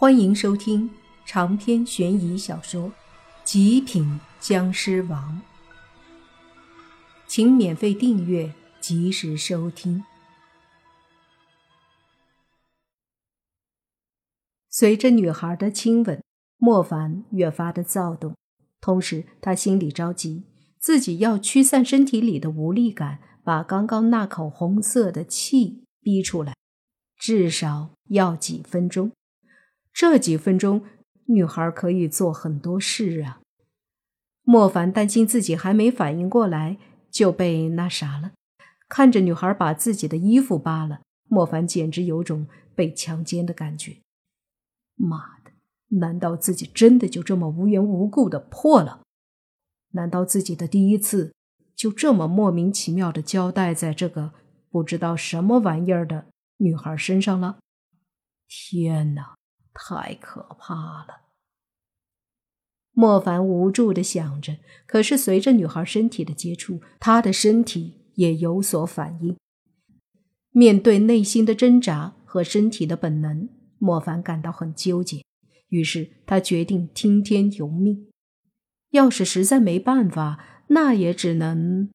欢迎收听长篇悬疑小说《极品僵尸王》，请免费订阅，及时收听。随着女孩的亲吻，莫凡越发的躁动，同时他心里着急，自己要驱散身体里的无力感，把刚刚那口红色的气逼出来，至少要几分钟。这几分钟，女孩可以做很多事啊。莫凡担心自己还没反应过来就被那啥了，看着女孩把自己的衣服扒了，莫凡简直有种被强奸的感觉。妈的，难道自己真的就这么无缘无故的破了？难道自己的第一次就这么莫名其妙的交代在这个不知道什么玩意儿的女孩身上了？天哪！太可怕了！莫凡无助的想着，可是随着女孩身体的接触，他的身体也有所反应。面对内心的挣扎和身体的本能，莫凡感到很纠结。于是他决定听天由命。要是实在没办法，那也只能……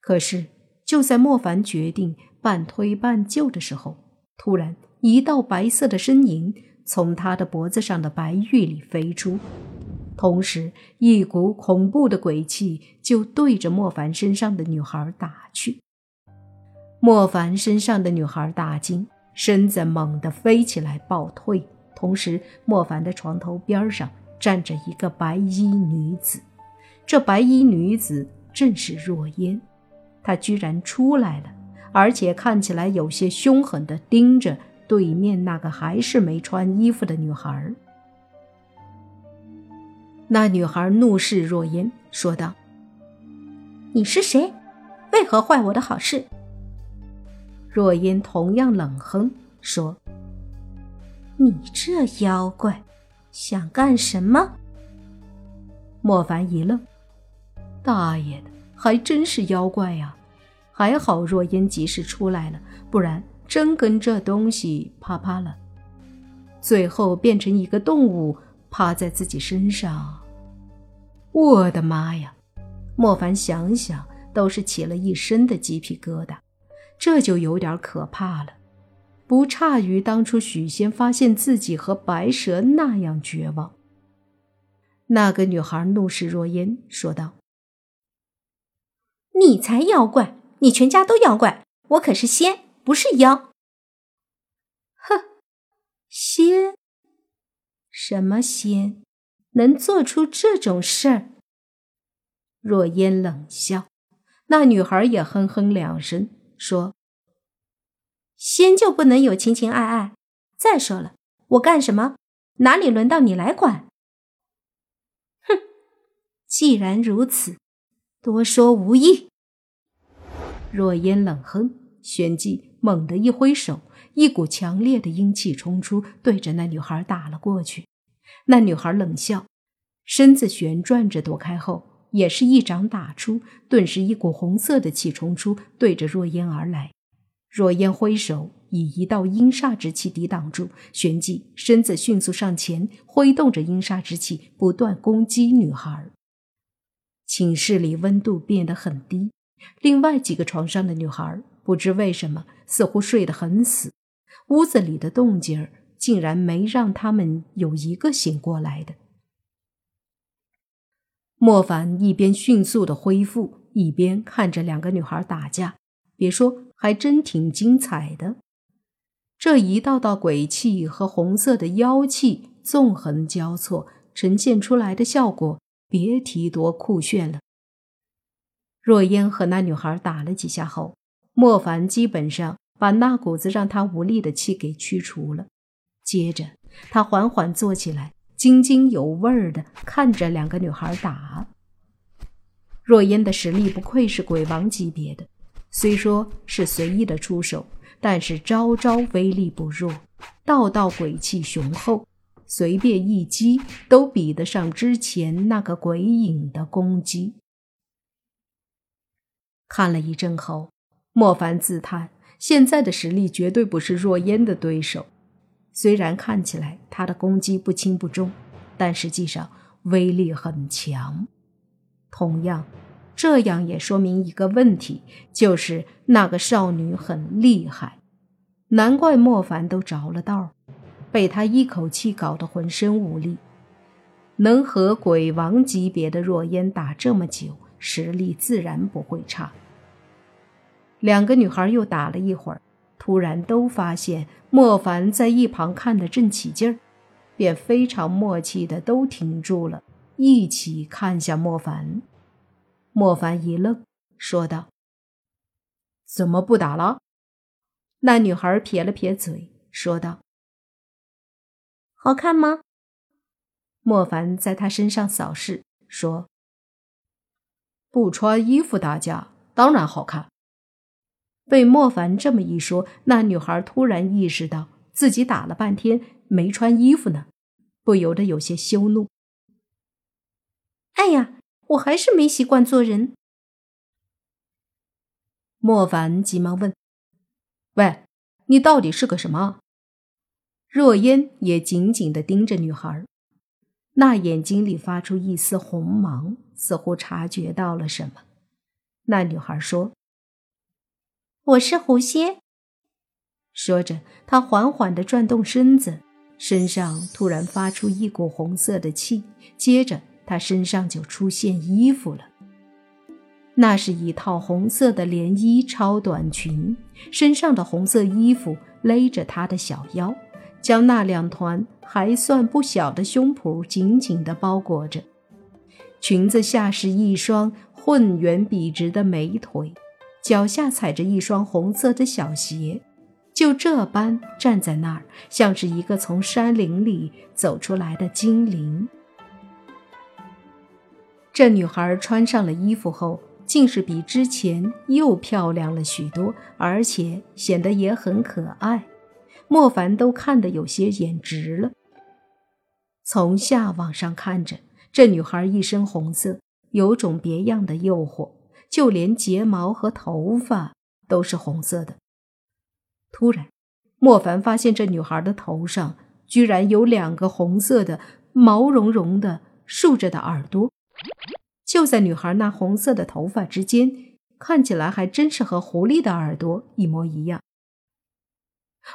可是就在莫凡决定半推半就的时候，突然。一道白色的身影从他的脖子上的白玉里飞出，同时一股恐怖的鬼气就对着莫凡身上的女孩打去。莫凡身上的女孩大惊，身子猛地飞起来暴退，同时莫凡的床头边上站着一个白衣女子，这白衣女子正是若烟，她居然出来了，而且看起来有些凶狠地盯着。对面那个还是没穿衣服的女孩，那女孩怒视若烟，说道：“你是谁？为何坏我的好事？”若烟同样冷哼说：“你这妖怪，想干什么？”莫凡一愣：“大爷的，还真是妖怪呀！还好若烟及时出来了，不然……”真跟这东西啪啪了，最后变成一个动物趴在自己身上。我的妈呀！莫凡想想都是起了一身的鸡皮疙瘩，这就有点可怕了，不差于当初许仙发现自己和白蛇那样绝望。那个女孩怒视若烟，说道：“你才妖怪！你全家都妖怪！我可是仙。”不是妖，哼，仙？什么仙？能做出这种事儿？若烟冷笑，那女孩也哼哼两声，说：“仙就不能有情情爱爱？再说了，我干什么？哪里轮到你来管？”哼，既然如此，多说无益。若烟冷哼，旋即。猛地一挥手，一股强烈的阴气冲出，对着那女孩打了过去。那女孩冷笑，身子旋转着躲开后，也是一掌打出，顿时一股红色的气冲出，对着若烟而来。若烟挥手，以一道阴煞之气抵挡住，旋即身子迅速上前，挥动着阴煞之气，不断攻击女孩。寝室里温度变得很低，另外几个床上的女孩。不知为什么，似乎睡得很死，屋子里的动静儿竟然没让他们有一个醒过来的。莫凡一边迅速的恢复，一边看着两个女孩打架，别说，还真挺精彩的。这一道道鬼气和红色的妖气纵横交错，呈现出来的效果，别提多酷炫了。若烟和那女孩打了几下后。莫凡基本上把那股子让他无力的气给驱除了，接着他缓缓坐起来，津津有味儿的看着两个女孩打。若烟的实力不愧是鬼王级别的，虽说是随意的出手，但是招招威力不弱，道道鬼气雄厚，随便一击都比得上之前那个鬼影的攻击。看了一阵后。莫凡自叹，现在的实力绝对不是若烟的对手。虽然看起来他的攻击不轻不重，但实际上威力很强。同样，这样也说明一个问题，就是那个少女很厉害，难怪莫凡都着了道，被他一口气搞得浑身无力。能和鬼王级别的若烟打这么久，实力自然不会差。两个女孩又打了一会儿。突然都发现莫凡在一旁看得正起劲儿，便非常默契的都停住了，一起看向莫凡。莫凡一愣，说道：“怎么不打了？”那女孩撇了撇嘴，说道：“好看吗？”莫凡在她身上扫视，说：“不穿衣服打架，当然好看。”被莫凡这么一说，那女孩突然意识到自己打了半天没穿衣服呢，不由得有些羞怒。哎呀，我还是没习惯做人。莫凡急忙问：“喂，你到底是个什么？”若烟也紧紧的盯着女孩，那眼睛里发出一丝红芒，似乎察觉到了什么。那女孩说。我是狐仙。说着，他缓缓地转动身子，身上突然发出一股红色的气，接着他身上就出现衣服了。那是一套红色的连衣超短裙，身上的红色衣服勒着他的小腰，将那两团还算不小的胸脯紧紧地包裹着。裙子下是一双浑圆笔直的美腿。脚下踩着一双红色的小鞋，就这般站在那儿，像是一个从山林里走出来的精灵。这女孩穿上了衣服后，竟是比之前又漂亮了许多，而且显得也很可爱。莫凡都看得有些眼直了。从下往上看着，这女孩一身红色，有种别样的诱惑。就连睫毛和头发都是红色的。突然，莫凡发现这女孩的头上居然有两个红色的、毛茸茸的竖着的耳朵，就在女孩那红色的头发之间，看起来还真是和狐狸的耳朵一模一样。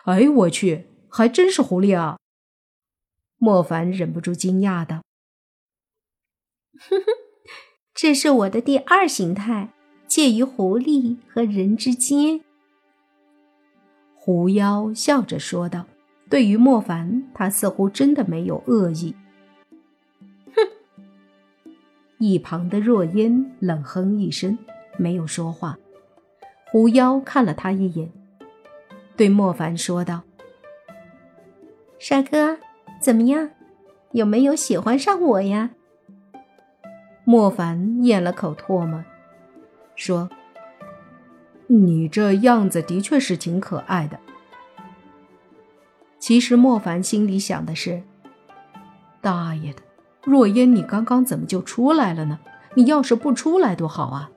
哎，我去，还真是狐狸啊！莫凡忍不住惊讶道：“哼哼。”这是我的第二形态，介于狐狸和人之间。狐妖笑着说道：“对于莫凡，他似乎真的没有恶意。”哼！一旁的若烟冷哼一声，没有说话。狐妖看了他一眼，对莫凡说道：“帅哥，怎么样？有没有喜欢上我呀？”莫凡咽了口唾沫，说：“你这样子的确是挺可爱的。”其实莫凡心里想的是：“大爷的，若烟，你刚刚怎么就出来了呢？你要是不出来多好啊！”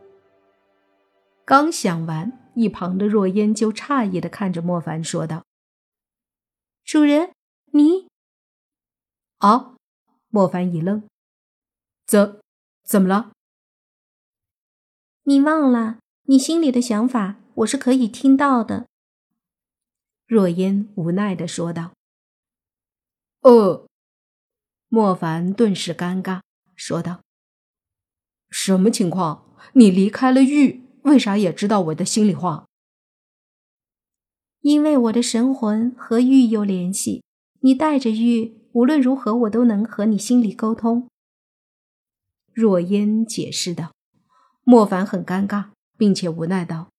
刚想完，一旁的若烟就诧异的看着莫凡说道：“主人，你……啊！”莫凡一愣，怎？怎么了？你忘了你心里的想法，我是可以听到的。”若烟无奈的说道。“呃。”莫凡顿时尴尬，说道：“什么情况？你离开了玉，为啥也知道我的心里话？”“因为我的神魂和玉有联系，你带着玉，无论如何我都能和你心里沟通。”若烟解释道：“莫凡很尴尬，并且无奈道：‘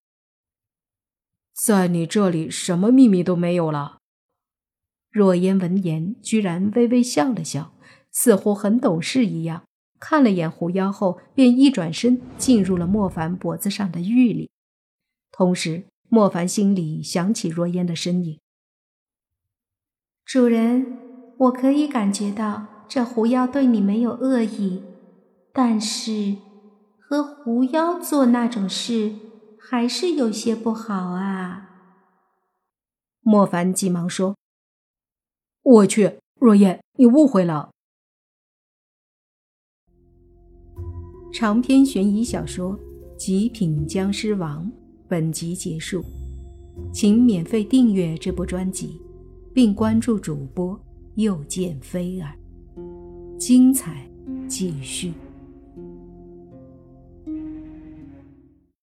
在你这里，什么秘密都没有了。’”若烟闻言，居然微微笑了笑，似乎很懂事一样，看了眼狐妖后，便一转身进入了莫凡脖子上的玉里。同时，莫凡心里想起若烟的身影：“主人，我可以感觉到这狐妖对你没有恶意。”但是，和狐妖做那种事还是有些不好啊。莫凡急忙说：“我去，若燕，你误会了。长篇悬疑小说《极品僵尸王》本集结束，请免费订阅这部专辑，并关注主播又见菲儿，精彩继续。